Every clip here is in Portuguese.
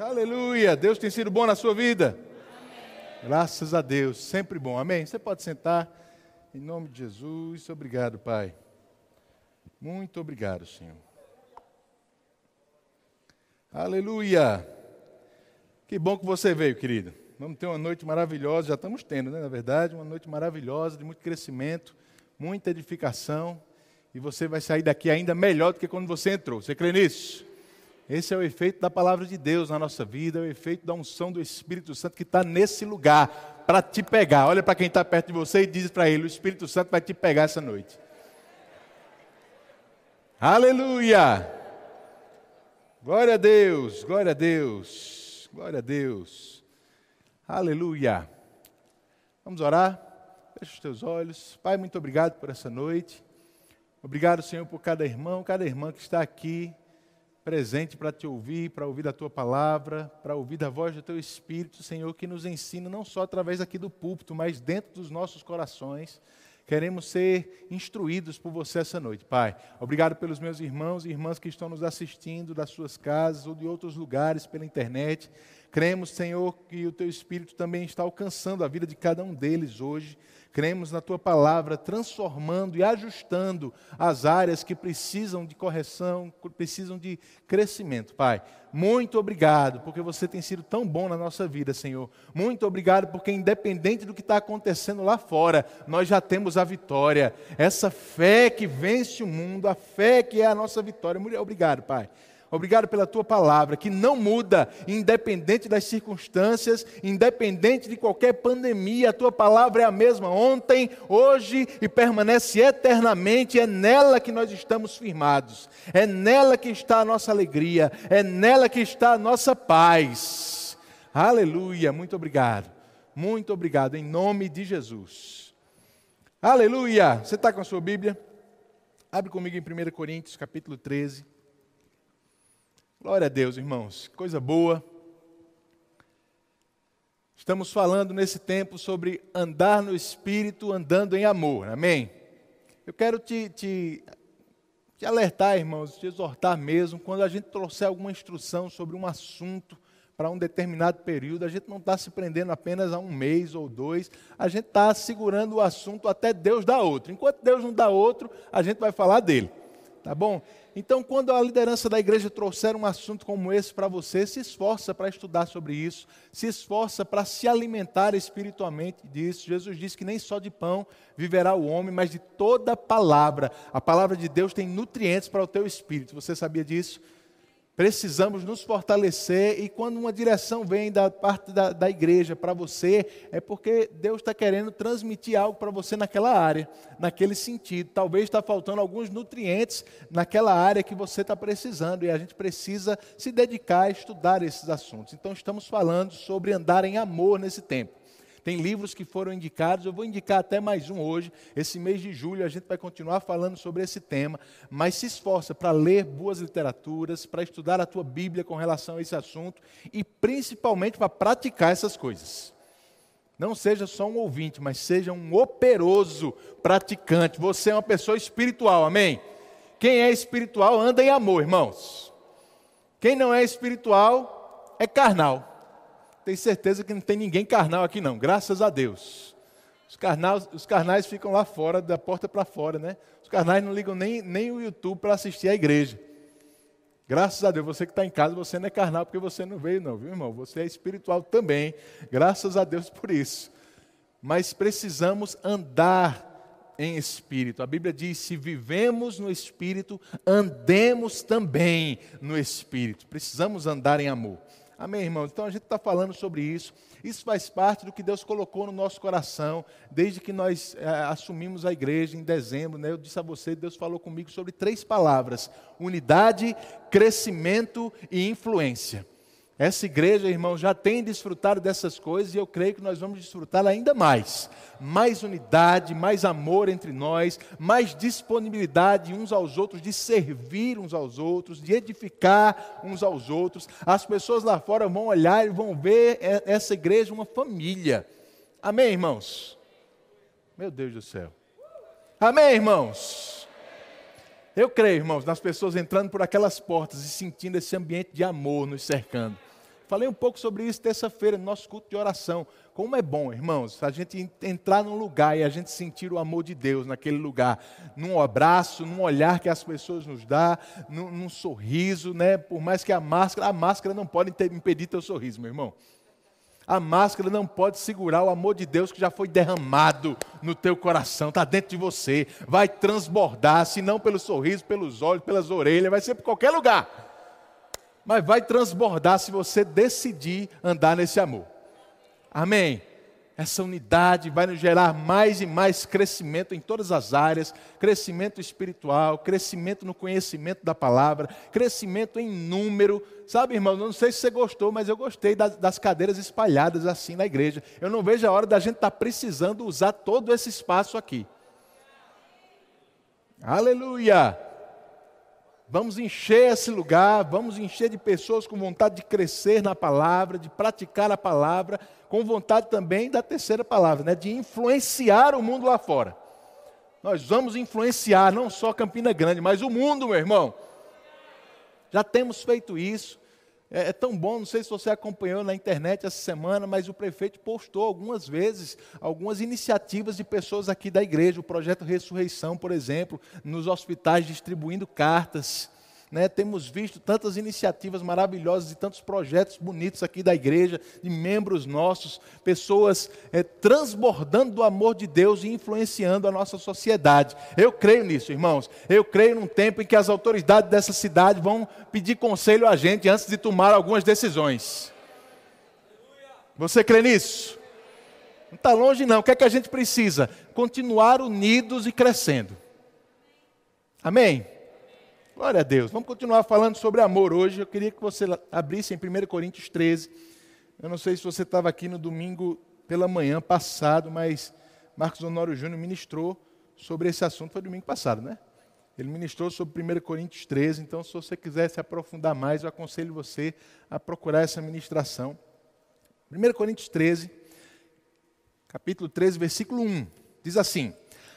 Aleluia. Deus tem sido bom na sua vida? Amém. Graças a Deus, sempre bom. Amém. Você pode sentar. Em nome de Jesus, obrigado, Pai. Muito obrigado, Senhor. Aleluia. Que bom que você veio, querido. Vamos ter uma noite maravilhosa, já estamos tendo, né? Na verdade, uma noite maravilhosa, de muito crescimento, muita edificação. E você vai sair daqui ainda melhor do que quando você entrou. Você crê nisso? Esse é o efeito da palavra de Deus na nossa vida, é o efeito da unção do Espírito Santo que está nesse lugar para te pegar. Olha para quem está perto de você e diz para ele: o Espírito Santo vai te pegar essa noite. Aleluia! Glória a Deus, glória a Deus, glória a Deus. Aleluia. Vamos orar? Feche os teus olhos. Pai, muito obrigado por essa noite. Obrigado, Senhor, por cada irmão, cada irmã que está aqui presente para te ouvir, para ouvir a tua palavra, para ouvir a voz do teu Espírito, Senhor, que nos ensina não só através aqui do púlpito, mas dentro dos nossos corações. Queremos ser instruídos por você essa noite, Pai. Obrigado pelos meus irmãos e irmãs que estão nos assistindo das suas casas ou de outros lugares pela internet. Cremos, Senhor, que o teu Espírito também está alcançando a vida de cada um deles hoje. Cremos na tua palavra, transformando e ajustando as áreas que precisam de correção, precisam de crescimento, Pai. Muito obrigado, porque você tem sido tão bom na nossa vida, Senhor. Muito obrigado, porque independente do que está acontecendo lá fora, nós já temos a vitória. Essa fé que vence o mundo, a fé que é a nossa vitória. Muito obrigado, Pai. Obrigado pela tua palavra, que não muda, independente das circunstâncias, independente de qualquer pandemia, a tua palavra é a mesma ontem, hoje e permanece eternamente. É nela que nós estamos firmados, é nela que está a nossa alegria, é nela que está a nossa paz. Aleluia, muito obrigado, muito obrigado, em nome de Jesus. Aleluia, você está com a sua Bíblia? Abre comigo em 1 Coríntios, capítulo 13. Glória a Deus, irmãos, coisa boa. Estamos falando nesse tempo sobre andar no Espírito, andando em amor, amém? Eu quero te, te, te alertar, irmãos, te exortar mesmo, quando a gente trouxer alguma instrução sobre um assunto para um determinado período, a gente não está se prendendo apenas a um mês ou dois, a gente está segurando o assunto até Deus dar outro. Enquanto Deus não dá outro, a gente vai falar dele. Tá bom? Então, quando a liderança da igreja trouxer um assunto como esse para você, se esforça para estudar sobre isso, se esforça para se alimentar espiritualmente disso. Jesus disse que nem só de pão viverá o homem, mas de toda palavra. A palavra de Deus tem nutrientes para o teu espírito. Você sabia disso? Precisamos nos fortalecer e quando uma direção vem da parte da, da igreja para você, é porque Deus está querendo transmitir algo para você naquela área, naquele sentido. Talvez está faltando alguns nutrientes naquela área que você está precisando e a gente precisa se dedicar a estudar esses assuntos. Então, estamos falando sobre andar em amor nesse tempo. Tem livros que foram indicados, eu vou indicar até mais um hoje. Esse mês de julho a gente vai continuar falando sobre esse tema, mas se esforça para ler boas literaturas, para estudar a tua Bíblia com relação a esse assunto e principalmente para praticar essas coisas. Não seja só um ouvinte, mas seja um operoso praticante. Você é uma pessoa espiritual, amém? Quem é espiritual anda em amor, irmãos. Quem não é espiritual é carnal. Tenho certeza que não tem ninguém carnal aqui não, graças a Deus. Os carnais, os carnais ficam lá fora, da porta para fora, né? Os carnais não ligam nem, nem o YouTube para assistir à igreja. Graças a Deus, você que está em casa, você não é carnal porque você não veio, não, viu, irmão? Você é espiritual também. Graças a Deus por isso. Mas precisamos andar em espírito. A Bíblia diz: se vivemos no espírito, andemos também no espírito. Precisamos andar em amor. Amém, irmãos? Então a gente está falando sobre isso. Isso faz parte do que Deus colocou no nosso coração, desde que nós é, assumimos a igreja em dezembro. Né? Eu disse a você, Deus falou comigo sobre três palavras: unidade, crescimento e influência. Essa igreja, irmão, já tem desfrutado dessas coisas e eu creio que nós vamos desfrutar ainda mais. Mais unidade, mais amor entre nós, mais disponibilidade uns aos outros, de servir uns aos outros, de edificar uns aos outros. As pessoas lá fora vão olhar e vão ver essa igreja uma família. Amém, irmãos? Meu Deus do céu. Amém, irmãos? Eu creio, irmãos, nas pessoas entrando por aquelas portas e sentindo esse ambiente de amor nos cercando Falei um pouco sobre isso terça-feira, no nosso culto de oração. Como é bom, irmãos, a gente entrar num lugar e a gente sentir o amor de Deus naquele lugar, num abraço, num olhar que as pessoas nos dão, num, num sorriso, né? Por mais que a máscara, a máscara não pode impedir teu sorriso, meu irmão. A máscara não pode segurar o amor de Deus que já foi derramado no teu coração, está dentro de você. Vai transbordar, se não pelo sorriso, pelos olhos, pelas orelhas, vai ser por qualquer lugar. Mas vai transbordar se você decidir andar nesse amor. Amém essa unidade vai nos gerar mais e mais crescimento em todas as áreas crescimento espiritual, crescimento no conhecimento da palavra, crescimento em número. Sabe, irmão, não sei se você gostou, mas eu gostei das, das cadeiras espalhadas assim na igreja. Eu não vejo a hora da gente estar tá precisando usar todo esse espaço aqui. Aleluia! Vamos encher esse lugar, vamos encher de pessoas com vontade de crescer na palavra, de praticar a palavra, com vontade também da terceira palavra, né, de influenciar o mundo lá fora. Nós vamos influenciar não só Campina Grande, mas o mundo, meu irmão. Já temos feito isso. É, é, tão bom, não sei se você acompanhou na internet essa semana, mas o prefeito postou algumas vezes algumas iniciativas de pessoas aqui da igreja, o projeto Ressurreição, por exemplo, nos hospitais distribuindo cartas. Né, temos visto tantas iniciativas maravilhosas e tantos projetos bonitos aqui da igreja, de membros nossos, pessoas é, transbordando do amor de Deus e influenciando a nossa sociedade. Eu creio nisso, irmãos. Eu creio num tempo em que as autoridades dessa cidade vão pedir conselho a gente antes de tomar algumas decisões. Você crê nisso? Não está longe, não. O que é que a gente precisa? Continuar unidos e crescendo. Amém? Glória a Deus. Vamos continuar falando sobre amor hoje. Eu queria que você abrisse em 1 Coríntios 13. Eu não sei se você estava aqui no domingo pela manhã passado, mas Marcos Honório Júnior ministrou sobre esse assunto. Foi domingo passado, né? Ele ministrou sobre 1 Coríntios 13. Então, se você quiser se aprofundar mais, eu aconselho você a procurar essa ministração. 1 Coríntios 13, capítulo 13, versículo 1. Diz assim: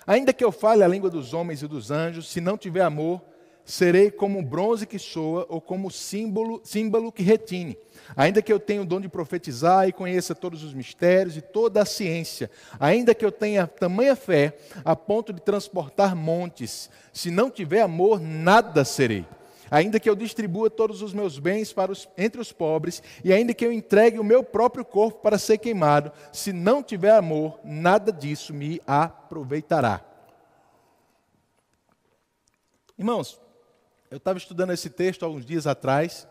Ainda que eu fale a língua dos homens e dos anjos, se não tiver amor, serei como bronze que soa ou como símbolo, símbolo que retine. Ainda que eu tenha o dom de profetizar e conheça todos os mistérios e toda a ciência, ainda que eu tenha tamanha fé a ponto de transportar montes, se não tiver amor, nada serei. Ainda que eu distribua todos os meus bens os, entre os pobres, e ainda que eu entregue o meu próprio corpo para ser queimado, se não tiver amor, nada disso me aproveitará. Irmãos, eu estava estudando esse texto há uns dias atrás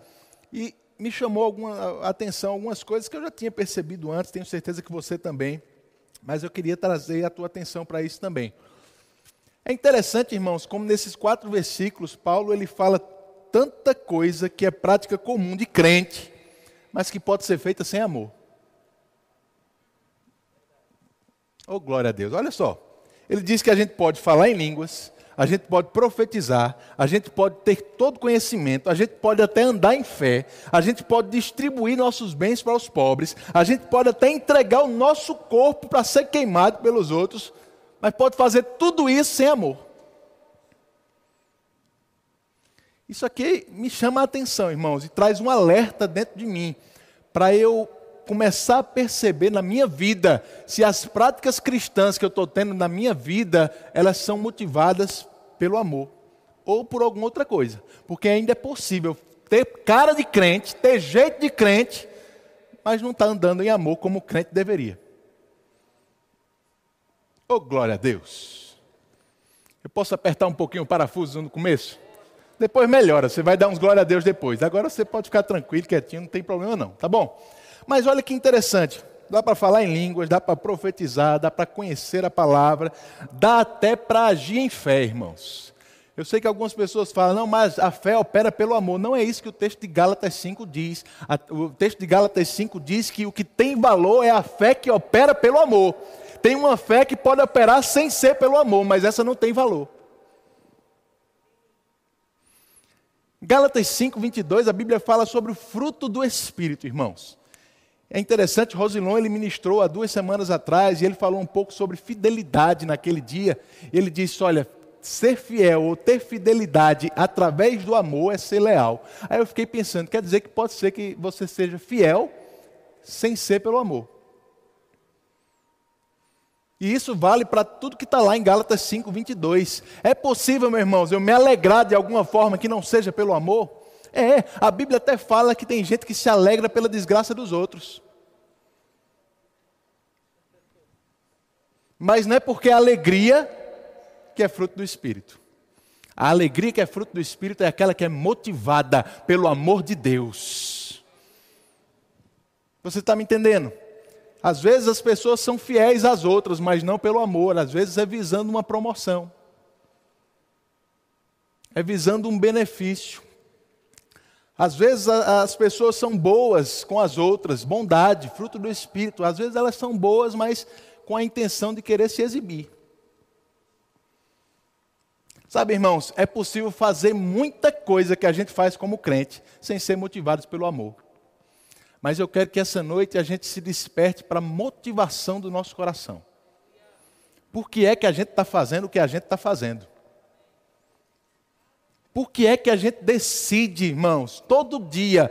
e me chamou alguma atenção algumas coisas que eu já tinha percebido antes, tenho certeza que você também, mas eu queria trazer a tua atenção para isso também. É interessante, irmãos, como nesses quatro versículos Paulo ele fala tanta coisa que é prática comum de crente, mas que pode ser feita sem amor. Oh, glória a Deus. Olha só. Ele diz que a gente pode falar em línguas, a gente pode profetizar, a gente pode ter todo conhecimento, a gente pode até andar em fé, a gente pode distribuir nossos bens para os pobres, a gente pode até entregar o nosso corpo para ser queimado pelos outros, mas pode fazer tudo isso sem amor. Isso aqui me chama a atenção, irmãos, e traz um alerta dentro de mim, para eu começar a perceber na minha vida se as práticas cristãs que eu estou tendo na minha vida, elas são motivadas pelo amor ou por alguma outra coisa. Porque ainda é possível ter cara de crente, ter jeito de crente, mas não está andando em amor como o crente deveria. Oh, glória a Deus. Eu posso apertar um pouquinho o parafuso no começo? Depois melhora, você vai dar uns glória a Deus depois. Agora você pode ficar tranquilo, quietinho, não tem problema não, tá bom? Mas olha que interessante. Dá para falar em línguas, dá para profetizar, dá para conhecer a palavra, dá até para agir em fé, irmãos. Eu sei que algumas pessoas falam, não, mas a fé opera pelo amor. Não é isso que o texto de Gálatas 5 diz. O texto de Gálatas 5 diz que o que tem valor é a fé que opera pelo amor. Tem uma fé que pode operar sem ser pelo amor, mas essa não tem valor. Gálatas 5, 22, a Bíblia fala sobre o fruto do Espírito, irmãos. É interessante, Rosilon ele ministrou há duas semanas atrás e ele falou um pouco sobre fidelidade naquele dia. Ele disse: Olha, ser fiel ou ter fidelidade através do amor é ser leal. Aí eu fiquei pensando, quer dizer que pode ser que você seja fiel sem ser pelo amor. E isso vale para tudo que está lá em Gálatas 5, 22. É possível, meus irmãos, eu me alegrar de alguma forma que não seja pelo amor? É, a Bíblia até fala que tem gente que se alegra pela desgraça dos outros. Mas não é porque a alegria que é fruto do Espírito. A alegria que é fruto do Espírito é aquela que é motivada pelo amor de Deus. Você está me entendendo? Às vezes as pessoas são fiéis às outras, mas não pelo amor, às vezes é visando uma promoção, é visando um benefício. Às vezes as pessoas são boas com as outras, bondade, fruto do Espírito. Às vezes elas são boas, mas com a intenção de querer se exibir. Sabe, irmãos, é possível fazer muita coisa que a gente faz como crente sem ser motivados pelo amor. Mas eu quero que essa noite a gente se desperte para a motivação do nosso coração. Por que é que a gente está fazendo o que a gente está fazendo? Por que é que a gente decide, irmãos, todo dia,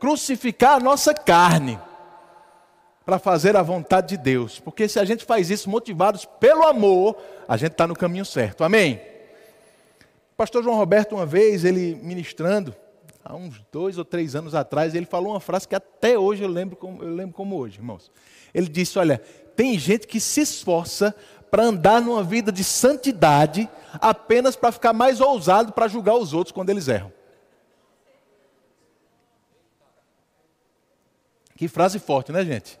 crucificar a nossa carne para fazer a vontade de Deus? Porque se a gente faz isso motivados pelo amor, a gente está no caminho certo. Amém? O pastor João Roberto, uma vez, ele ministrando, há uns dois ou três anos atrás, ele falou uma frase que até hoje eu lembro como, eu lembro como hoje, irmãos. Ele disse: Olha, tem gente que se esforça para andar numa vida de santidade apenas para ficar mais ousado para julgar os outros quando eles erram. Que frase forte, né, gente?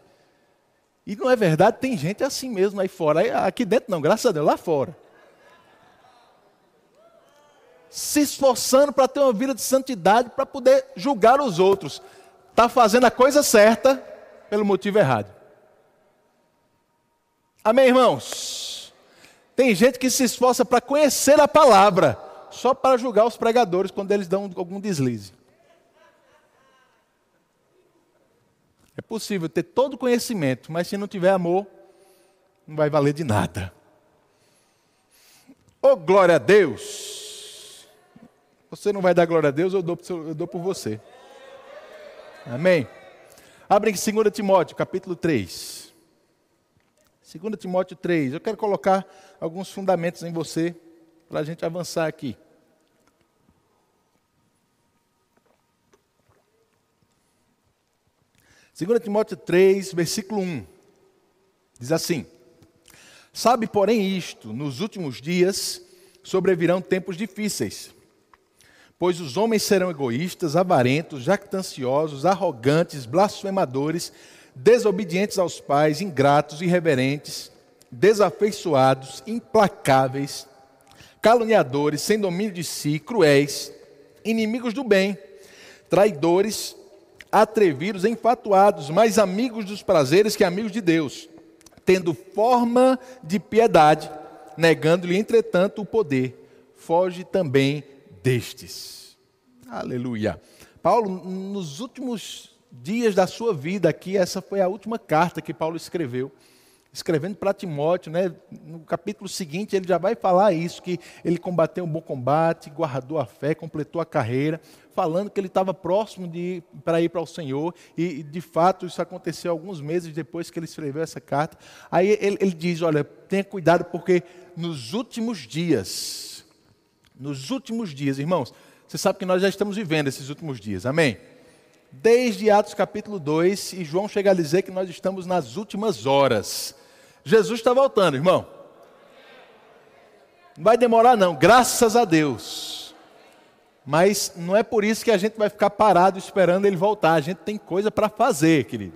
E não é verdade, tem gente assim mesmo aí fora. Aqui dentro não, graças a Deus, lá fora. Se esforçando para ter uma vida de santidade, para poder julgar os outros. Está fazendo a coisa certa pelo motivo errado. Amém, irmãos? Tem gente que se esforça para conhecer a palavra, só para julgar os pregadores quando eles dão algum deslize. É possível ter todo conhecimento, mas se não tiver amor, não vai valer de nada. Oh, glória a Deus! Você não vai dar glória a Deus, eu dou, eu dou por você. Amém? Abre em 2 Timóteo, capítulo 3. 2 Timóteo 3. Eu quero colocar alguns fundamentos em você para a gente avançar aqui. Segunda Timóteo 3, versículo 1. Diz assim: Sabe, porém, isto, nos últimos dias sobrevirão tempos difíceis, pois os homens serão egoístas, avarentos, jactanciosos, arrogantes, blasfemadores, desobedientes aos pais, ingratos, irreverentes, desafeiçoados, implacáveis, caluniadores, sem domínio de si, cruéis, inimigos do bem, traidores, atrevidos, enfatuados, mais amigos dos prazeres que amigos de Deus, tendo forma de piedade, negando-lhe, entretanto, o poder. Foge também destes. Aleluia. Paulo, nos últimos dias da sua vida aqui, essa foi a última carta que Paulo escreveu. Escrevendo para Timóteo, né? no capítulo seguinte ele já vai falar isso, que ele combateu um bom combate, guardou a fé, completou a carreira, falando que ele estava próximo de para ir para o Senhor, e de fato isso aconteceu alguns meses depois que ele escreveu essa carta. Aí ele, ele diz: Olha, tenha cuidado, porque nos últimos dias, nos últimos dias, irmãos, você sabe que nós já estamos vivendo esses últimos dias, amém? Desde Atos capítulo 2, e João chega a dizer que nós estamos nas últimas horas. Jesus está voltando, irmão. Não vai demorar, não, graças a Deus. Mas não é por isso que a gente vai ficar parado esperando ele voltar. A gente tem coisa para fazer, querido.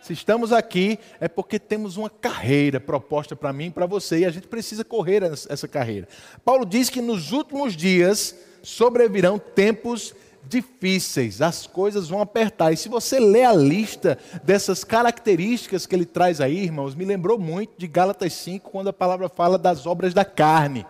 Se estamos aqui, é porque temos uma carreira proposta para mim e para você, e a gente precisa correr essa carreira. Paulo diz que nos últimos dias sobrevirão tempos difíceis, as coisas vão apertar. E se você ler a lista dessas características que ele traz aí, irmãos, me lembrou muito de Gálatas 5, quando a palavra fala das obras da carne.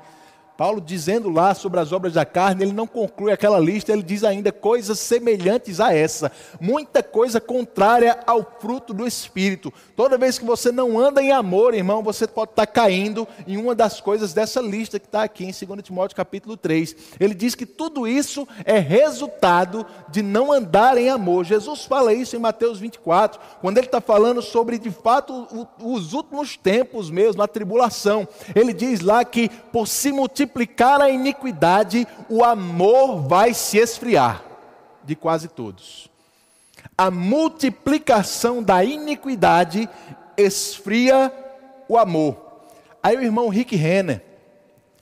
Paulo dizendo lá sobre as obras da carne, ele não conclui aquela lista, ele diz ainda coisas semelhantes a essa, muita coisa contrária ao fruto do Espírito. Toda vez que você não anda em amor, irmão, você pode estar caindo em uma das coisas dessa lista que está aqui em 2 Timóteo capítulo 3. Ele diz que tudo isso é resultado de não andar em amor. Jesus fala isso em Mateus 24, quando ele está falando sobre, de fato, os últimos tempos mesmo, a tribulação. Ele diz lá que por se multiplicar, multiplicar a iniquidade, o amor vai se esfriar de quase todos. A multiplicação da iniquidade esfria o amor. Aí o irmão Rick Renner,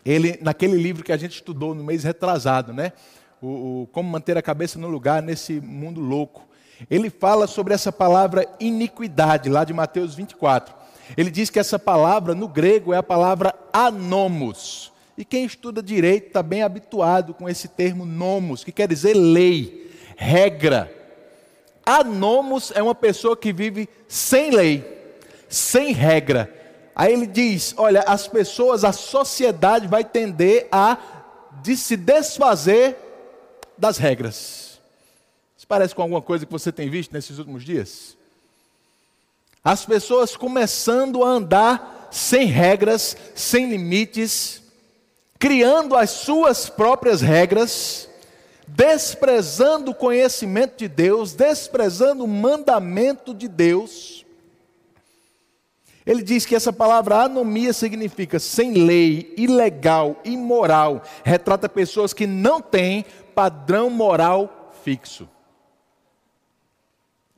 ele naquele livro que a gente estudou no mês retrasado, né? O, o, como manter a cabeça no lugar nesse mundo louco. Ele fala sobre essa palavra iniquidade, lá de Mateus 24. Ele diz que essa palavra no grego é a palavra anomos. E quem estuda direito está bem habituado com esse termo nomos, que quer dizer lei, regra. Anomos é uma pessoa que vive sem lei, sem regra. Aí ele diz: olha, as pessoas, a sociedade vai tender a de se desfazer das regras. Isso parece com alguma coisa que você tem visto nesses últimos dias? As pessoas começando a andar sem regras, sem limites, criando as suas próprias regras, desprezando o conhecimento de Deus, desprezando o mandamento de Deus. Ele diz que essa palavra anomia significa sem lei, ilegal, imoral, retrata pessoas que não têm padrão moral fixo.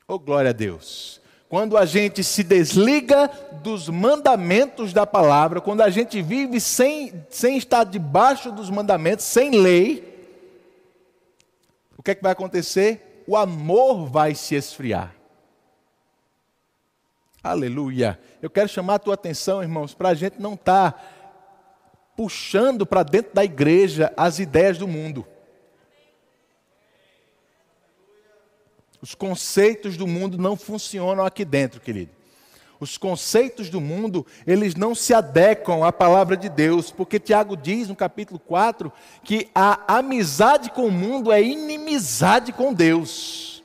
Oh, glória a Deus quando a gente se desliga dos mandamentos da palavra, quando a gente vive sem, sem estar debaixo dos mandamentos, sem lei, o que é que vai acontecer? O amor vai se esfriar. Aleluia. Eu quero chamar a tua atenção, irmãos, para a gente não estar tá puxando para dentro da igreja as ideias do mundo. Os conceitos do mundo não funcionam aqui dentro, querido. Os conceitos do mundo, eles não se adequam à palavra de Deus, porque Tiago diz no capítulo 4 que a amizade com o mundo é inimizade com Deus.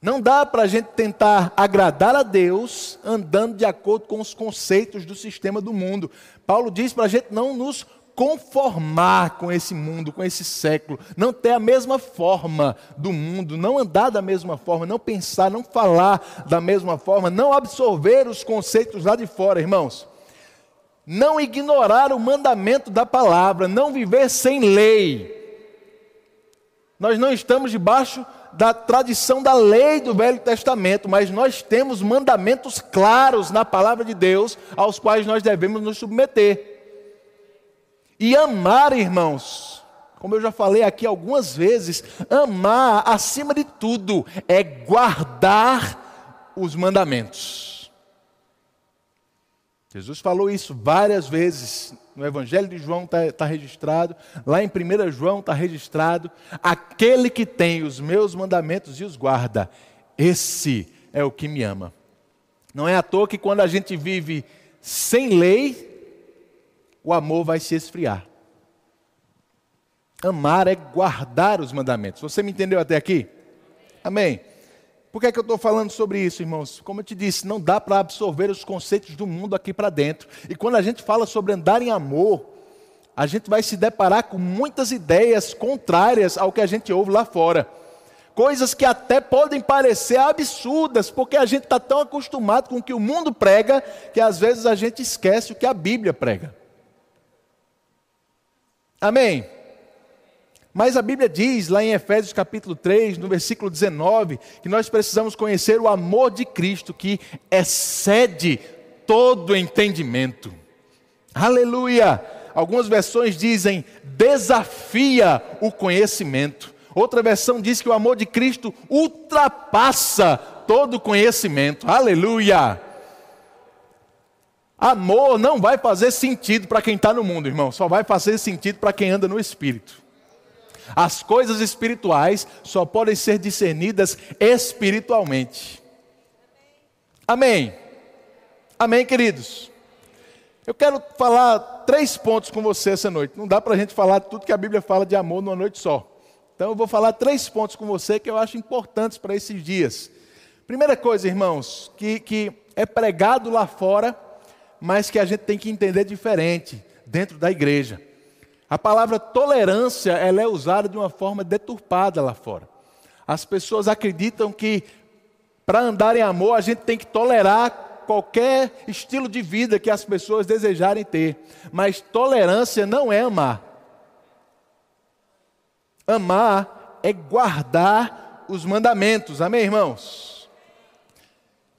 Não dá para a gente tentar agradar a Deus andando de acordo com os conceitos do sistema do mundo. Paulo diz para a gente não nos conformar com esse mundo, com esse século, não ter a mesma forma do mundo, não andar da mesma forma, não pensar, não falar da mesma forma, não absorver os conceitos lá de fora, irmãos. Não ignorar o mandamento da palavra, não viver sem lei. Nós não estamos debaixo da tradição da lei do Velho Testamento, mas nós temos mandamentos claros na palavra de Deus aos quais nós devemos nos submeter. E amar, irmãos, como eu já falei aqui algumas vezes, amar acima de tudo é guardar os mandamentos. Jesus falou isso várias vezes. No Evangelho de João está tá registrado, lá em 1 João está registrado: aquele que tem os meus mandamentos e os guarda, esse é o que me ama. Não é à toa que quando a gente vive sem lei, o amor vai se esfriar. Amar é guardar os mandamentos. Você me entendeu até aqui? Amém. Por que, é que eu estou falando sobre isso, irmãos? Como eu te disse, não dá para absorver os conceitos do mundo aqui para dentro. E quando a gente fala sobre andar em amor, a gente vai se deparar com muitas ideias contrárias ao que a gente ouve lá fora. Coisas que até podem parecer absurdas, porque a gente está tão acostumado com o que o mundo prega, que às vezes a gente esquece o que a Bíblia prega. Amém? Mas a Bíblia diz lá em Efésios capítulo 3, no versículo 19, que nós precisamos conhecer o amor de Cristo que excede todo entendimento. Aleluia! Algumas versões dizem desafia o conhecimento. Outra versão diz que o amor de Cristo ultrapassa todo conhecimento. Aleluia! Amor não vai fazer sentido para quem está no mundo, irmão, só vai fazer sentido para quem anda no Espírito. As coisas espirituais só podem ser discernidas espiritualmente. Amém. Amém, queridos. Eu quero falar três pontos com você essa noite. Não dá para a gente falar tudo que a Bíblia fala de amor numa noite só. Então eu vou falar três pontos com você que eu acho importantes para esses dias. Primeira coisa, irmãos, que, que é pregado lá fora, mas que a gente tem que entender diferente dentro da igreja. A palavra tolerância ela é usada de uma forma deturpada lá fora. As pessoas acreditam que para andar em amor a gente tem que tolerar qualquer estilo de vida que as pessoas desejarem ter. Mas tolerância não é amar. Amar é guardar os mandamentos. Amém, irmãos?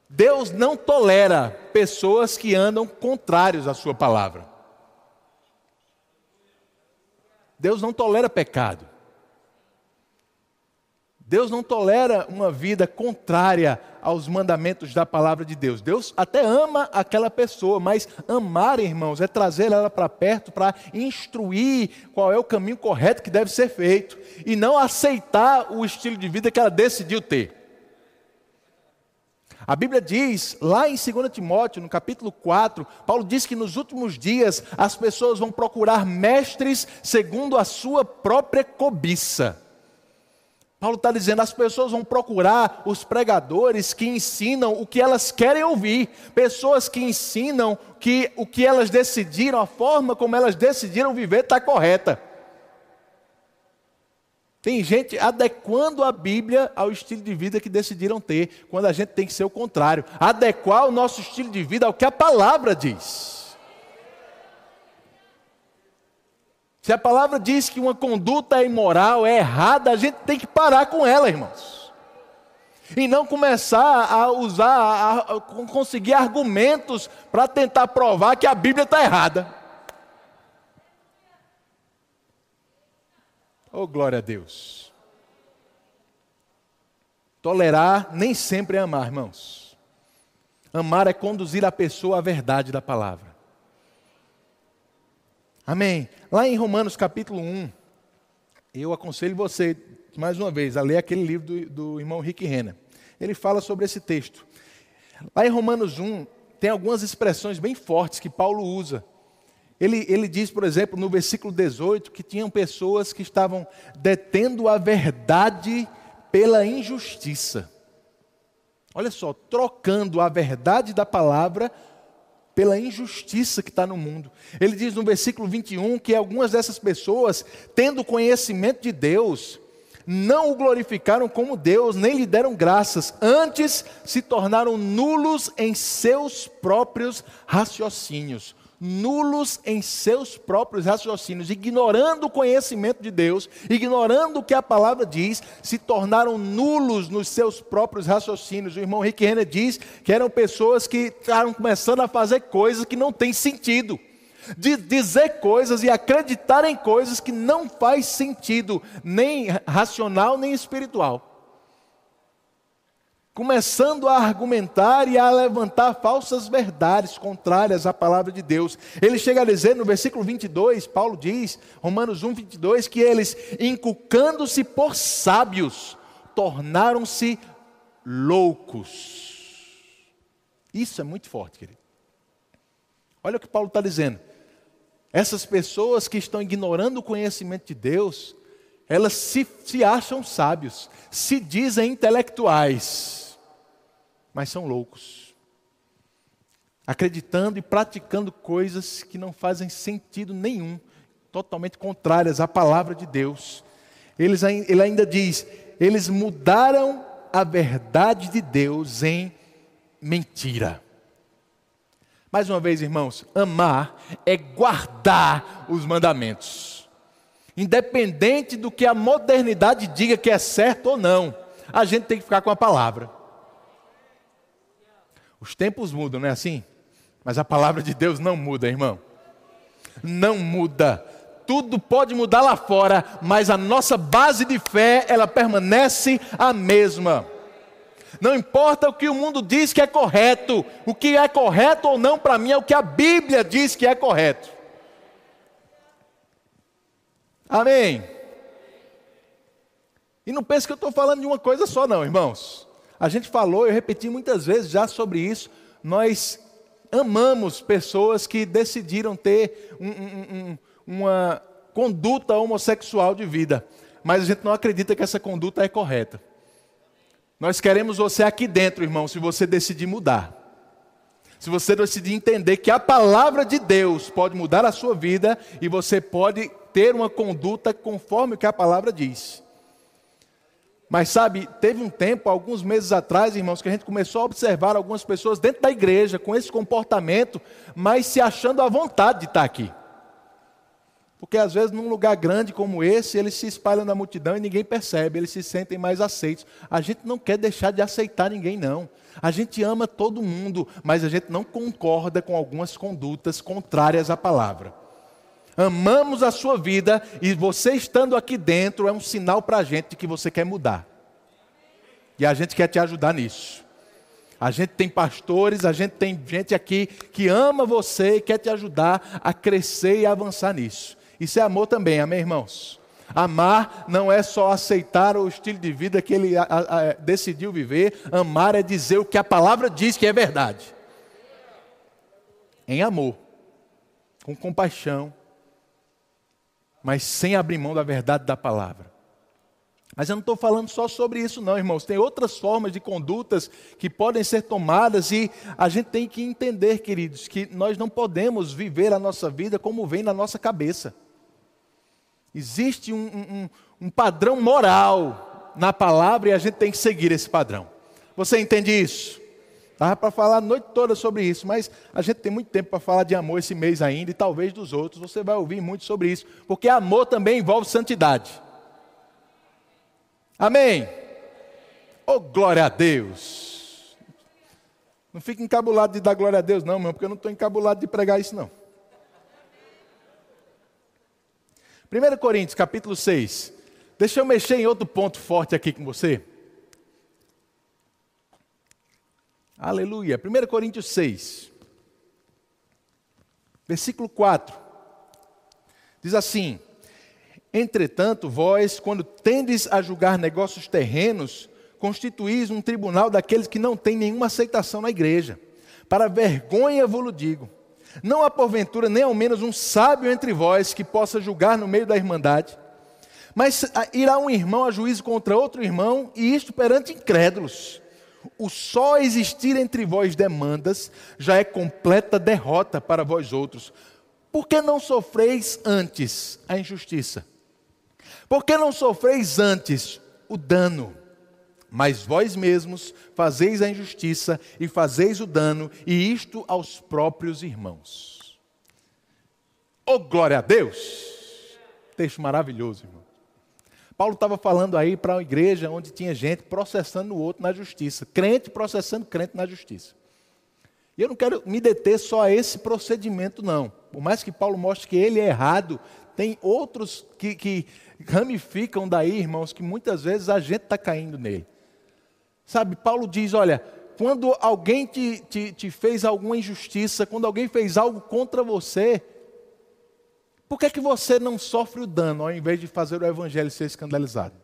Deus não tolera pessoas que andam contrários à sua palavra. Deus não tolera pecado. Deus não tolera uma vida contrária aos mandamentos da palavra de Deus. Deus até ama aquela pessoa, mas amar, irmãos, é trazer ela para perto para instruir qual é o caminho correto que deve ser feito e não aceitar o estilo de vida que ela decidiu ter. A Bíblia diz, lá em 2 Timóteo, no capítulo 4, Paulo diz que nos últimos dias as pessoas vão procurar mestres segundo a sua própria cobiça. Paulo está dizendo: as pessoas vão procurar os pregadores que ensinam o que elas querem ouvir, pessoas que ensinam que o que elas decidiram, a forma como elas decidiram viver está correta. Tem gente adequando a Bíblia ao estilo de vida que decidiram ter, quando a gente tem que ser o contrário adequar o nosso estilo de vida ao que a palavra diz. Se a palavra diz que uma conduta é imoral, é errada, a gente tem que parar com ela, irmãos. E não começar a usar, a, a conseguir argumentos para tentar provar que a Bíblia está errada. Oh, glória a Deus. Tolerar nem sempre é amar, irmãos. Amar é conduzir a pessoa à verdade da palavra. Amém. Lá em Romanos capítulo 1, eu aconselho você, mais uma vez, a ler aquele livro do, do irmão Rick Renner. Ele fala sobre esse texto. Lá em Romanos 1, tem algumas expressões bem fortes que Paulo usa. Ele, ele diz, por exemplo, no versículo 18, que tinham pessoas que estavam detendo a verdade pela injustiça. Olha só, trocando a verdade da palavra pela injustiça que está no mundo. Ele diz no versículo 21 que algumas dessas pessoas, tendo conhecimento de Deus, não o glorificaram como Deus, nem lhe deram graças, antes se tornaram nulos em seus próprios raciocínios nulos em seus próprios raciocínios, ignorando o conhecimento de Deus, ignorando o que a palavra diz, se tornaram nulos nos seus próprios raciocínios. O irmão Rick Renner diz que eram pessoas que estavam começando a fazer coisas que não têm sentido. De dizer coisas e acreditar em coisas que não faz sentido, nem racional nem espiritual começando a argumentar e a levantar falsas verdades contrárias à palavra de Deus. Ele chega a dizer no versículo 22, Paulo diz, Romanos 1, 22, que eles, inculcando-se por sábios, tornaram-se loucos. Isso é muito forte, querido. Olha o que Paulo está dizendo. Essas pessoas que estão ignorando o conhecimento de Deus, elas se, se acham sábios, se dizem intelectuais mas são loucos. Acreditando e praticando coisas que não fazem sentido nenhum, totalmente contrárias à palavra de Deus. Eles, ele ainda diz: eles mudaram a verdade de Deus em mentira. Mais uma vez, irmãos, amar é guardar os mandamentos. Independente do que a modernidade diga que é certo ou não, a gente tem que ficar com a palavra. Os tempos mudam, não é assim? Mas a palavra de Deus não muda, irmão. Não muda. Tudo pode mudar lá fora, mas a nossa base de fé, ela permanece a mesma. Não importa o que o mundo diz que é correto, o que é correto ou não para mim é o que a Bíblia diz que é correto. Amém. E não pense que eu estou falando de uma coisa só, não, irmãos. A gente falou, eu repeti muitas vezes já sobre isso. Nós amamos pessoas que decidiram ter um, um, um, uma conduta homossexual de vida, mas a gente não acredita que essa conduta é correta. Nós queremos você aqui dentro, irmão, se você decidir mudar. Se você decidir entender que a palavra de Deus pode mudar a sua vida e você pode ter uma conduta conforme o que a palavra diz. Mas sabe, teve um tempo, alguns meses atrás, irmãos, que a gente começou a observar algumas pessoas dentro da igreja com esse comportamento, mas se achando à vontade de estar aqui. Porque às vezes num lugar grande como esse, eles se espalham na multidão e ninguém percebe, eles se sentem mais aceitos. A gente não quer deixar de aceitar ninguém, não. A gente ama todo mundo, mas a gente não concorda com algumas condutas contrárias à palavra. Amamos a sua vida e você estando aqui dentro é um sinal para a gente de que você quer mudar. E a gente quer te ajudar nisso. A gente tem pastores, a gente tem gente aqui que ama você e quer te ajudar a crescer e avançar nisso. Isso é amor também, amém, irmãos? Amar não é só aceitar o estilo de vida que ele a, a, decidiu viver, amar é dizer o que a palavra diz que é verdade. Em amor, com compaixão, mas sem abrir mão da verdade da palavra. Mas eu não estou falando só sobre isso, não, irmãos. Tem outras formas de condutas que podem ser tomadas e a gente tem que entender, queridos, que nós não podemos viver a nossa vida como vem na nossa cabeça. Existe um, um, um padrão moral na palavra e a gente tem que seguir esse padrão. Você entende isso? Dava para falar a noite toda sobre isso, mas a gente tem muito tempo para falar de amor esse mês ainda e talvez dos outros. Você vai ouvir muito sobre isso, porque amor também envolve santidade. Amém? Oh, glória a Deus! Não fique encabulado de dar glória a Deus, não, meu, porque eu não estou encabulado de pregar isso, não. 1 Coríntios, capítulo 6. Deixa eu mexer em outro ponto forte aqui com você. Aleluia. 1 Coríntios 6, versículo 4. Diz assim: Entretanto, vós, quando tendes a julgar negócios terrenos, constituís um tribunal daqueles que não têm nenhuma aceitação na igreja. Para vergonha vos digo: não há porventura nem ao menos um sábio entre vós que possa julgar no meio da irmandade. Mas irá um irmão a juízo contra outro irmão, e isto perante incrédulos o só existir entre vós demandas já é completa derrota para vós outros. Por que não sofreis antes a injustiça? Por que não sofreis antes o dano? Mas vós mesmos fazeis a injustiça e fazeis o dano, e isto aos próprios irmãos. Oh, glória a Deus! Texto maravilhoso, irmão. Paulo estava falando aí para uma igreja onde tinha gente processando o outro na justiça, crente processando crente na justiça. E eu não quero me deter só a esse procedimento, não. Por mais que Paulo mostre que ele é errado, tem outros que, que ramificam daí, irmãos, que muitas vezes a gente está caindo nele. Sabe, Paulo diz: olha, quando alguém te, te, te fez alguma injustiça, quando alguém fez algo contra você, por que, que você não sofre o dano ao invés de fazer o evangelho ser escandalizado?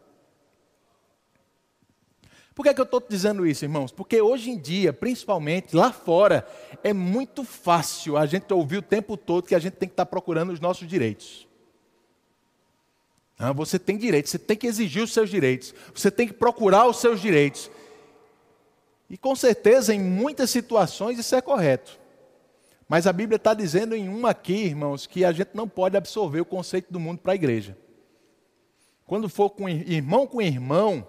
Por que, que eu estou dizendo isso, irmãos? Porque hoje em dia, principalmente lá fora, é muito fácil a gente ouvir o tempo todo que a gente tem que estar tá procurando os nossos direitos. Ah, você tem direitos, você tem que exigir os seus direitos, você tem que procurar os seus direitos. E com certeza, em muitas situações, isso é correto. Mas a Bíblia está dizendo em uma aqui, irmãos, que a gente não pode absorver o conceito do mundo para a igreja. Quando for com irmão com irmão,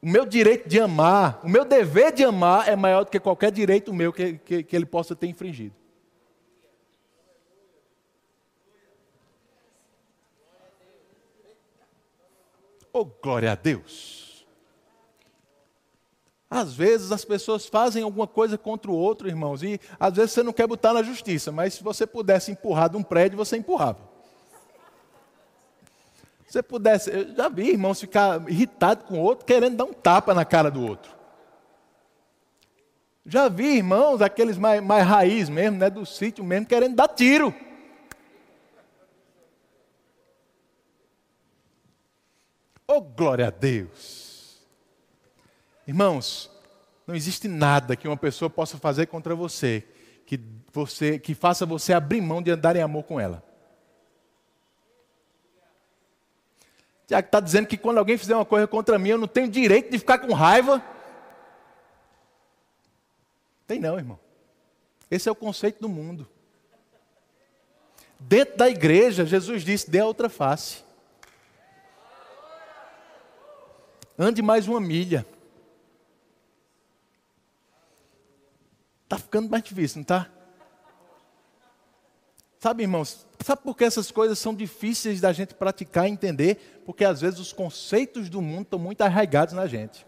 o meu direito de amar, o meu dever de amar é maior do que qualquer direito meu que, que, que ele possa ter infringido. Oh, glória a Deus! Às vezes as pessoas fazem alguma coisa contra o outro, irmãos, e às vezes você não quer botar na justiça, mas se você pudesse empurrar de um prédio, você empurrava. Se você pudesse, eu já vi irmãos ficar irritado com o outro, querendo dar um tapa na cara do outro. Já vi irmãos, aqueles mais, mais raiz mesmo, né, do sítio mesmo, querendo dar tiro. Oh, glória a Deus! Irmãos, Não existe nada que uma pessoa possa fazer contra você que, você, que faça você abrir mão de andar em amor com ela. Tiago está dizendo que quando alguém fizer uma coisa contra mim, eu não tenho direito de ficar com raiva. Tem não, irmão. Esse é o conceito do mundo. Dentro da igreja, Jesus disse: dê a outra face. Ande mais uma milha. Está ficando mais difícil, não está? Sabe, irmãos, sabe por que essas coisas são difíceis da gente praticar e entender? Porque às vezes os conceitos do mundo estão muito arraigados na gente.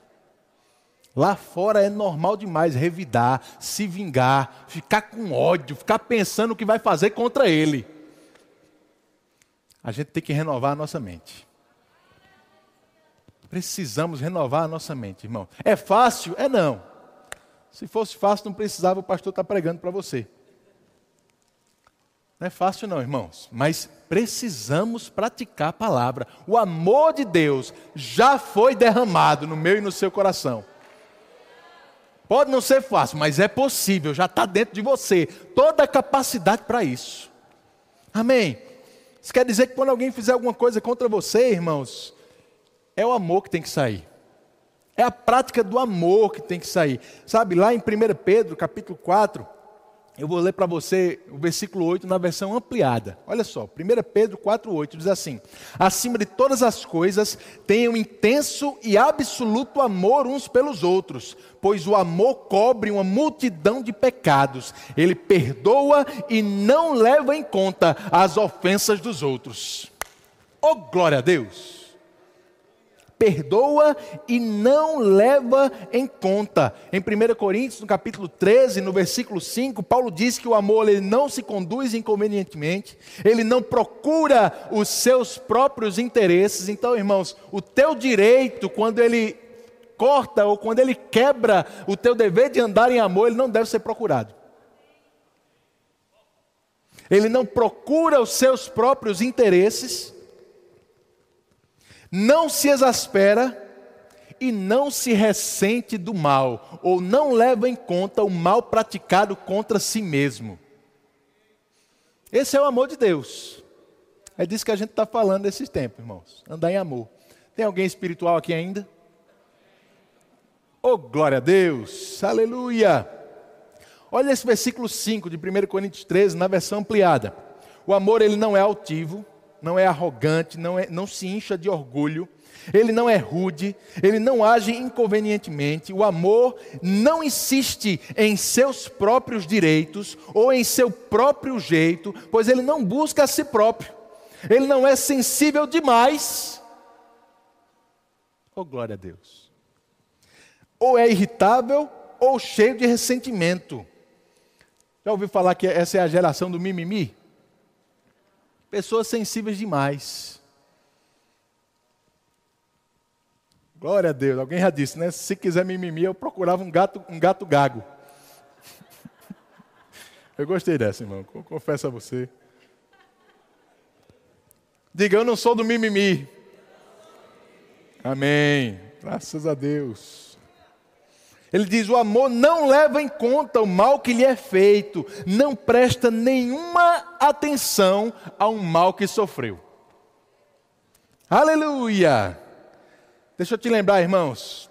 Lá fora é normal demais revidar, se vingar, ficar com ódio, ficar pensando o que vai fazer contra ele. A gente tem que renovar a nossa mente. Precisamos renovar a nossa mente, irmão. É fácil? É não. Se fosse fácil, não precisava o pastor estar pregando para você. Não é fácil, não, irmãos, mas precisamos praticar a palavra. O amor de Deus já foi derramado no meu e no seu coração. Pode não ser fácil, mas é possível, já está dentro de você toda a capacidade para isso. Amém? Isso quer dizer que quando alguém fizer alguma coisa contra você, irmãos, é o amor que tem que sair. É a prática do amor que tem que sair. Sabe, lá em 1 Pedro, capítulo 4, eu vou ler para você o versículo 8 na versão ampliada. Olha só, 1 Pedro 4,8 diz assim: Acima de todas as coisas, tenham intenso e absoluto amor uns pelos outros, pois o amor cobre uma multidão de pecados. Ele perdoa e não leva em conta as ofensas dos outros. Oh, glória a Deus! Perdoa e não leva em conta. Em 1 Coríntios, no capítulo 13, no versículo 5, Paulo diz que o amor ele não se conduz inconvenientemente, ele não procura os seus próprios interesses. Então, irmãos, o teu direito, quando ele corta ou quando ele quebra o teu dever de andar em amor, ele não deve ser procurado. Ele não procura os seus próprios interesses, não se exaspera e não se ressente do mal, ou não leva em conta o mal praticado contra si mesmo. Esse é o amor de Deus. É disso que a gente está falando nesses tempos, irmãos. Andar em amor. Tem alguém espiritual aqui ainda? Oh, glória a Deus! Aleluia! Olha esse versículo 5 de 1 Coríntios 13, na versão ampliada. O amor, ele não é altivo, não é arrogante, não, é, não se incha de orgulho, ele não é rude, ele não age inconvenientemente, o amor não insiste em seus próprios direitos ou em seu próprio jeito, pois ele não busca a si próprio, ele não é sensível demais. Oh, glória a Deus! Ou é irritável ou cheio de ressentimento. Já ouviu falar que essa é a geração do mimimi? Pessoas sensíveis demais. Glória a Deus. Alguém já disse, né? Se quiser mimimi, eu procurava um gato, um gato gago. Eu gostei dessa, irmão. Confesso a você. Diga, eu não sou do mimimi. Amém. Graças a Deus. Ele diz: o amor não leva em conta o mal que lhe é feito, não presta nenhuma atenção ao mal que sofreu. Aleluia! Deixa eu te lembrar, irmãos,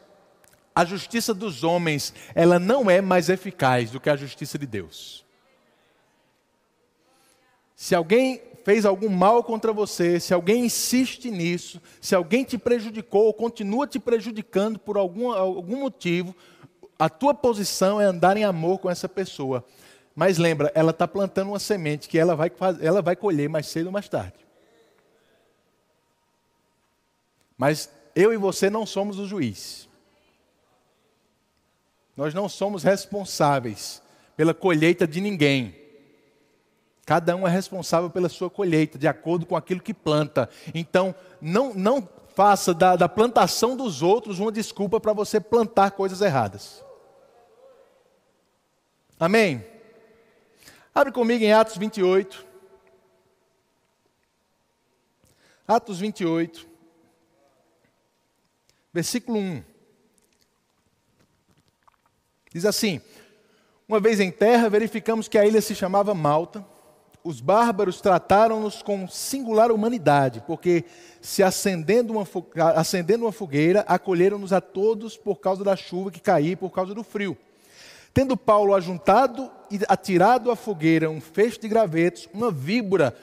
a justiça dos homens, ela não é mais eficaz do que a justiça de Deus. Se alguém fez algum mal contra você, se alguém insiste nisso, se alguém te prejudicou ou continua te prejudicando por algum, algum motivo, a tua posição é andar em amor com essa pessoa. Mas lembra, ela está plantando uma semente que ela vai, ela vai colher mais cedo ou mais tarde. Mas eu e você não somos o juiz. Nós não somos responsáveis pela colheita de ninguém. Cada um é responsável pela sua colheita, de acordo com aquilo que planta. Então, não, não faça da, da plantação dos outros uma desculpa para você plantar coisas erradas. Amém? Abre comigo em Atos 28. Atos 28, versículo 1. Diz assim: Uma vez em terra, verificamos que a ilha se chamava Malta. Os bárbaros trataram-nos com singular humanidade, porque se acendendo uma, acendendo uma fogueira, acolheram-nos a todos por causa da chuva que caía por causa do frio. Tendo Paulo ajuntado e atirado à fogueira um feixe de gravetos, uma víbora,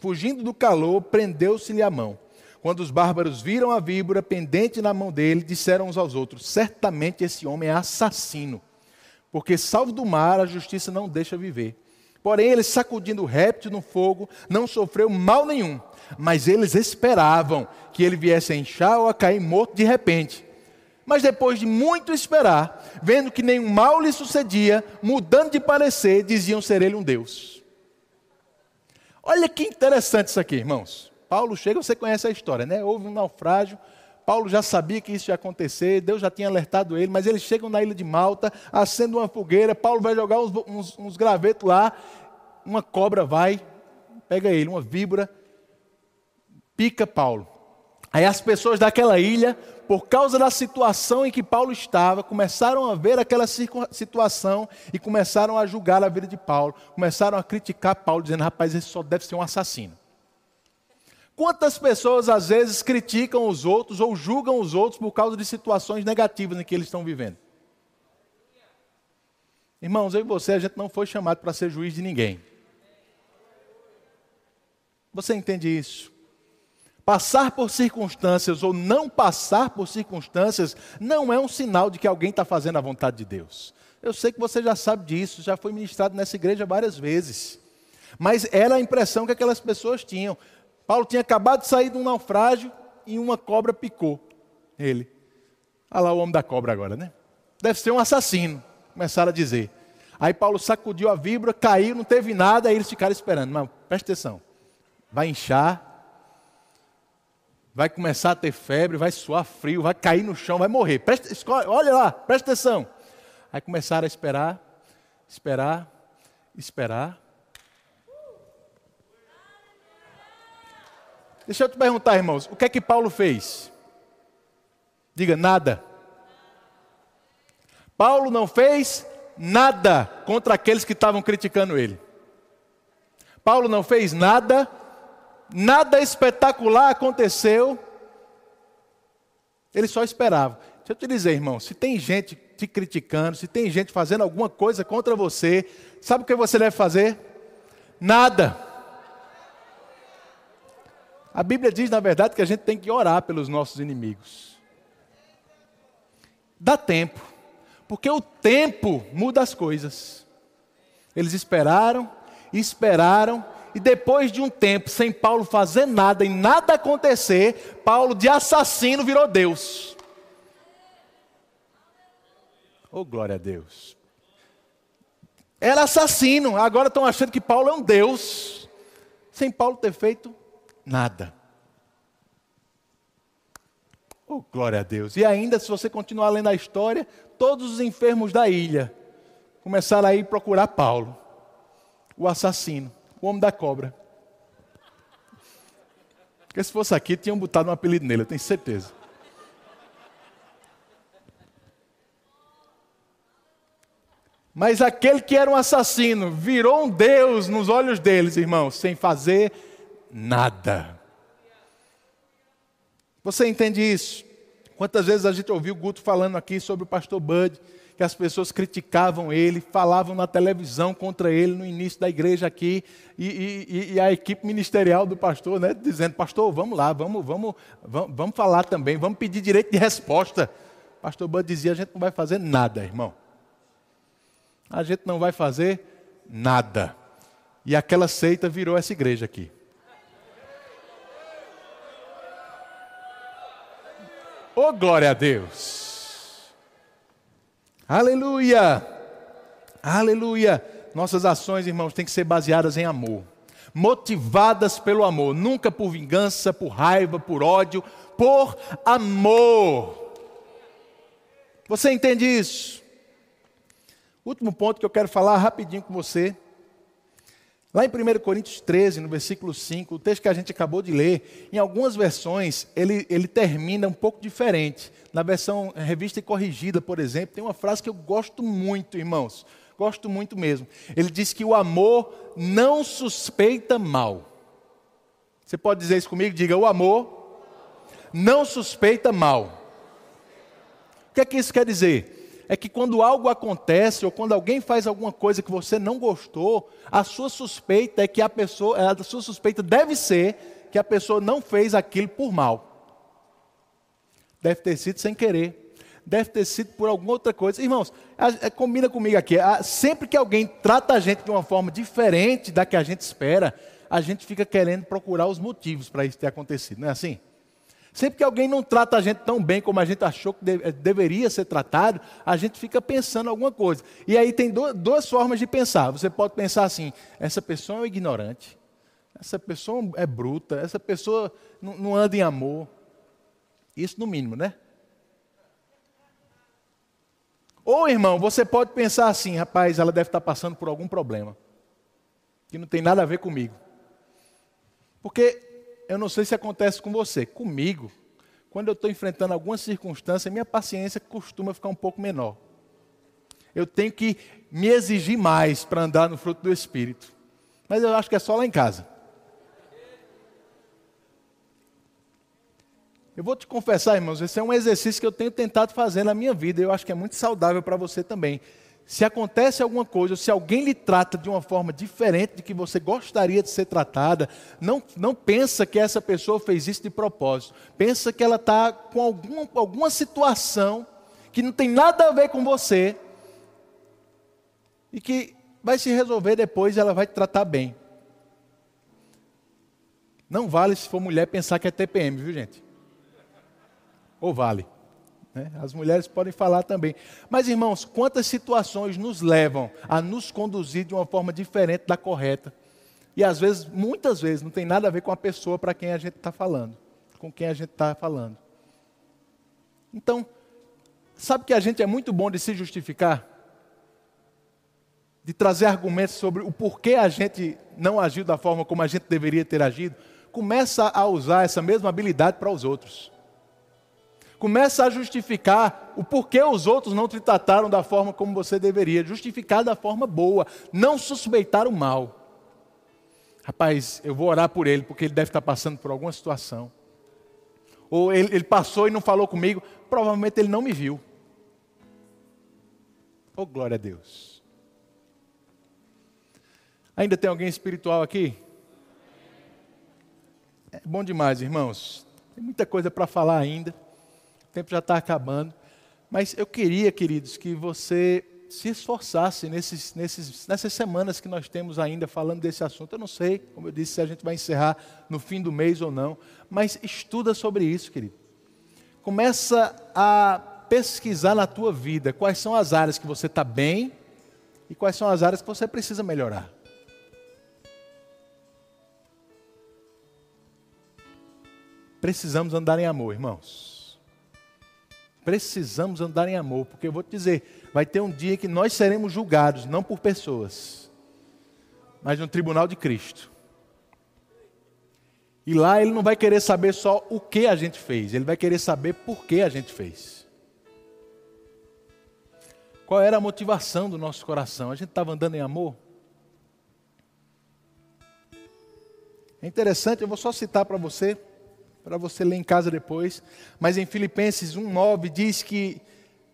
fugindo do calor, prendeu-se-lhe a mão. Quando os bárbaros viram a víbora pendente na mão dele, disseram uns aos outros: Certamente esse homem é assassino, porque, salvo do mar, a justiça não deixa viver. Porém, ele, sacudindo o réptil no fogo, não sofreu mal nenhum, mas eles esperavam que ele viesse a inchar ou a cair morto de repente. Mas depois de muito esperar, vendo que nenhum mal lhe sucedia, mudando de parecer, diziam ser ele um Deus. Olha que interessante isso aqui, irmãos. Paulo chega, você conhece a história, né? Houve um naufrágio, Paulo já sabia que isso ia acontecer, Deus já tinha alertado ele, mas eles chegam na ilha de Malta, acendem uma fogueira, Paulo vai jogar uns, uns, uns gravetos lá, uma cobra vai, pega ele, uma víbora, pica Paulo. Aí as pessoas daquela ilha, por causa da situação em que Paulo estava, começaram a ver aquela situação e começaram a julgar a vida de Paulo, começaram a criticar Paulo, dizendo: rapaz, esse só deve ser um assassino. Quantas pessoas às vezes criticam os outros ou julgam os outros por causa de situações negativas em que eles estão vivendo? Irmãos, eu e você, a gente não foi chamado para ser juiz de ninguém. Você entende isso? Passar por circunstâncias ou não passar por circunstâncias não é um sinal de que alguém está fazendo a vontade de Deus. Eu sei que você já sabe disso, já foi ministrado nessa igreja várias vezes. Mas era a impressão que aquelas pessoas tinham. Paulo tinha acabado de sair de um naufrágio e uma cobra picou ele. Olha lá o homem da cobra agora, né? Deve ser um assassino, começaram a dizer. Aí Paulo sacudiu a víbora, caiu, não teve nada, aí eles ficaram esperando. Mas presta atenção, vai inchar, vai começar a ter febre, vai suar frio, vai cair no chão, vai morrer. Presta, escolhe, olha lá, presta atenção. Aí começaram a esperar, esperar, esperar. Deixa eu te perguntar, irmãos, o que é que Paulo fez? Diga, nada. Paulo não fez nada contra aqueles que estavam criticando ele. Paulo não fez nada, nada espetacular aconteceu. Ele só esperava. Deixa eu te dizer, irmão, se tem gente te criticando, se tem gente fazendo alguma coisa contra você, sabe o que você deve fazer? Nada. A Bíblia diz, na verdade, que a gente tem que orar pelos nossos inimigos. Dá tempo, porque o tempo muda as coisas. Eles esperaram, esperaram, e depois de um tempo, sem Paulo fazer nada e nada acontecer, Paulo de assassino virou Deus. Oh, glória a Deus. Era assassino, agora estão achando que Paulo é um Deus, sem Paulo ter feito Nada. Oh, glória a Deus. E ainda, se você continuar lendo a história, todos os enfermos da ilha começaram a ir procurar Paulo, o assassino, o homem da cobra. Porque se fosse aqui, tinham botado um apelido nele, eu tenho certeza. Mas aquele que era um assassino virou um Deus nos olhos deles, irmãos, sem fazer nada. Você entende isso? Quantas vezes a gente ouviu o Guto falando aqui sobre o pastor Bud, que as pessoas criticavam ele, falavam na televisão contra ele no início da igreja aqui, e, e, e a equipe ministerial do pastor, né, dizendo, pastor, vamos lá, vamos, vamos, vamos, vamos falar também, vamos pedir direito de resposta. Pastor Bud dizia, a gente não vai fazer nada, irmão. A gente não vai fazer nada. E aquela seita virou essa igreja aqui. Oh, glória a Deus! Aleluia! Aleluia! Nossas ações, irmãos, têm que ser baseadas em amor, motivadas pelo amor, nunca por vingança, por raiva, por ódio, por amor. Você entende isso? Último ponto que eu quero falar rapidinho com você. Lá em 1 Coríntios 13, no versículo 5, o texto que a gente acabou de ler, em algumas versões ele, ele termina um pouco diferente. Na versão revista e corrigida, por exemplo, tem uma frase que eu gosto muito, irmãos. Gosto muito mesmo. Ele diz que o amor não suspeita mal. Você pode dizer isso comigo? Diga: o amor não suspeita mal. O que é que isso quer dizer? É que quando algo acontece ou quando alguém faz alguma coisa que você não gostou, a sua suspeita é que a pessoa, a sua suspeita deve ser que a pessoa não fez aquilo por mal. Deve ter sido sem querer. Deve ter sido por alguma outra coisa. Irmãos, a, a, combina comigo aqui. A, sempre que alguém trata a gente de uma forma diferente da que a gente espera, a gente fica querendo procurar os motivos para isso ter acontecido. Não é assim? Sempre que alguém não trata a gente tão bem como a gente achou que de, deveria ser tratado, a gente fica pensando alguma coisa. E aí tem do, duas formas de pensar. Você pode pensar assim: essa pessoa é um ignorante, essa pessoa é bruta, essa pessoa não, não anda em amor. Isso no mínimo, né? Ou, irmão, você pode pensar assim: rapaz, ela deve estar passando por algum problema, que não tem nada a ver comigo. Porque eu não sei se acontece com você, comigo, quando eu estou enfrentando alguma circunstância, minha paciência costuma ficar um pouco menor. Eu tenho que me exigir mais para andar no fruto do Espírito. Mas eu acho que é só lá em casa. Eu vou te confessar, irmãos, esse é um exercício que eu tenho tentado fazer na minha vida. Eu acho que é muito saudável para você também. Se acontece alguma coisa, se alguém lhe trata de uma forma diferente de que você gostaria de ser tratada, não, não pensa que essa pessoa fez isso de propósito. Pensa que ela está com alguma, alguma situação que não tem nada a ver com você e que vai se resolver depois e ela vai te tratar bem. Não vale se for mulher pensar que é TPM, viu gente? Ou vale? Né? As mulheres podem falar também. Mas, irmãos, quantas situações nos levam a nos conduzir de uma forma diferente da correta? E às vezes, muitas vezes, não tem nada a ver com a pessoa para quem a gente está falando, com quem a gente está falando. Então, sabe que a gente é muito bom de se justificar? De trazer argumentos sobre o porquê a gente não agiu da forma como a gente deveria ter agido? Começa a usar essa mesma habilidade para os outros começa a justificar o porquê os outros não te trataram da forma como você deveria, justificar da forma boa, não suspeitar o mal. Rapaz, eu vou orar por ele, porque ele deve estar passando por alguma situação. Ou ele, ele passou e não falou comigo, provavelmente ele não me viu. Oh, glória a Deus. Ainda tem alguém espiritual aqui? É bom demais, irmãos. Tem muita coisa para falar ainda o tempo já está acabando. Mas eu queria, queridos, que você se esforçasse nesses, nesses, nessas semanas que nós temos ainda falando desse assunto. Eu não sei, como eu disse, se a gente vai encerrar no fim do mês ou não, mas estuda sobre isso, querido. Começa a pesquisar na tua vida quais são as áreas que você está bem e quais são as áreas que você precisa melhorar. Precisamos andar em amor, irmãos. Precisamos andar em amor, porque eu vou te dizer, vai ter um dia que nós seremos julgados, não por pessoas, mas no tribunal de Cristo. E lá ele não vai querer saber só o que a gente fez, ele vai querer saber por que a gente fez. Qual era a motivação do nosso coração? A gente estava andando em amor? É interessante, eu vou só citar para você para você ler em casa depois. Mas em Filipenses 1,9 diz que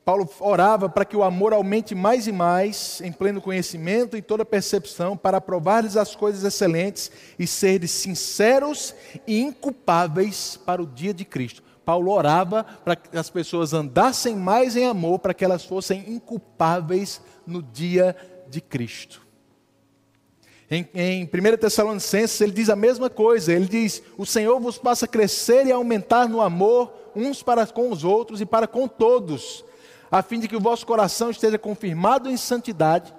Paulo orava para que o amor aumente mais e mais, em pleno conhecimento e toda percepção, para provar-lhes as coisas excelentes e serem sinceros e inculpáveis para o dia de Cristo. Paulo orava para que as pessoas andassem mais em amor, para que elas fossem inculpáveis no dia de Cristo. Em, em 1 Tessalonicenses, ele diz a mesma coisa. Ele diz: O Senhor vos faça crescer e aumentar no amor uns para com os outros e para com todos, a fim de que o vosso coração esteja confirmado em santidade,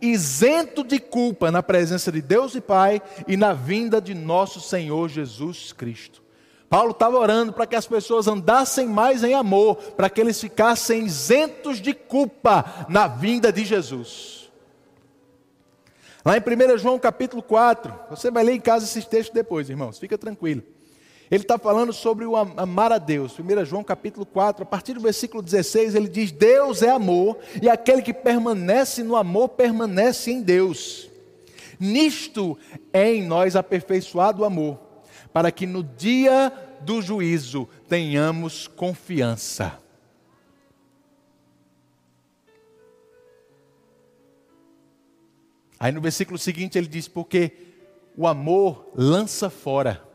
isento de culpa na presença de Deus e Pai e na vinda de nosso Senhor Jesus Cristo. Paulo estava orando para que as pessoas andassem mais em amor, para que eles ficassem isentos de culpa na vinda de Jesus. Lá em 1 João capítulo 4, você vai ler em casa esses textos depois, irmãos, fica tranquilo. Ele está falando sobre o amar a Deus. 1 João capítulo 4, a partir do versículo 16, ele diz: Deus é amor, e aquele que permanece no amor permanece em Deus. Nisto é em nós aperfeiçoado o amor, para que no dia do juízo tenhamos confiança. Aí no versículo seguinte ele diz: Porque o amor lança fora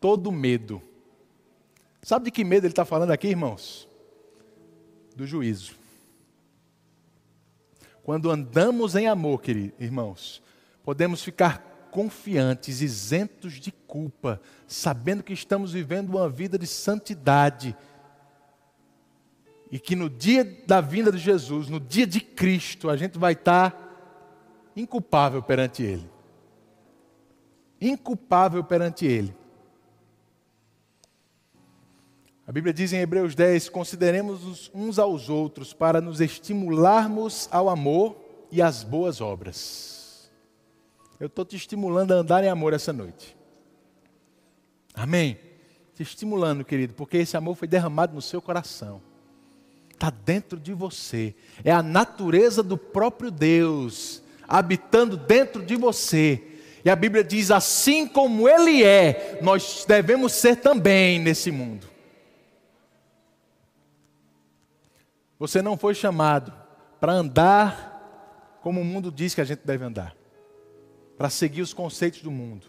todo medo. Sabe de que medo ele está falando aqui, irmãos? Do juízo. Quando andamos em amor, queridos irmãos, podemos ficar confiantes, isentos de culpa, sabendo que estamos vivendo uma vida de santidade. E que no dia da vinda de Jesus, no dia de Cristo, a gente vai estar inculpável perante Ele. Inculpável perante Ele. A Bíblia diz em Hebreus 10: consideremos uns aos outros para nos estimularmos ao amor e às boas obras. Eu estou te estimulando a andar em amor essa noite. Amém? Te estimulando, querido, porque esse amor foi derramado no seu coração. Está dentro de você. É a natureza do próprio Deus habitando dentro de você. E a Bíblia diz: assim como Ele é, nós devemos ser também nesse mundo. Você não foi chamado para andar como o mundo diz que a gente deve andar, para seguir os conceitos do mundo,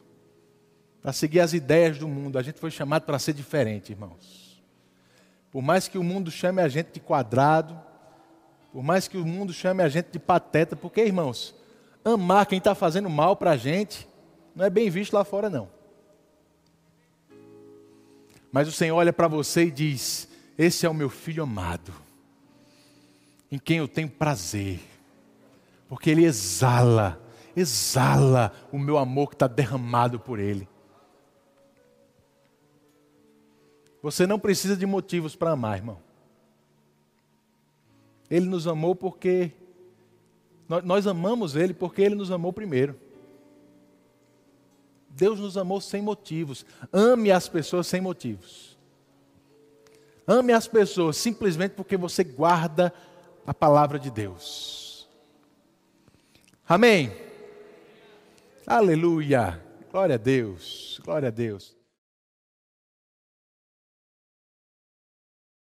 para seguir as ideias do mundo. A gente foi chamado para ser diferente, irmãos. Por mais que o mundo chame a gente de quadrado, por mais que o mundo chame a gente de pateta, porque, irmãos, amar quem está fazendo mal para a gente não é bem visto lá fora, não. Mas o Senhor olha para você e diz: Esse é o meu filho amado, em quem eu tenho prazer, porque ele exala, exala o meu amor que está derramado por ele. Você não precisa de motivos para amar, irmão. Ele nos amou porque nós amamos Ele porque Ele nos amou primeiro. Deus nos amou sem motivos. Ame as pessoas sem motivos. Ame as pessoas simplesmente porque você guarda a palavra de Deus. Amém. Aleluia. Glória a Deus. Glória a Deus.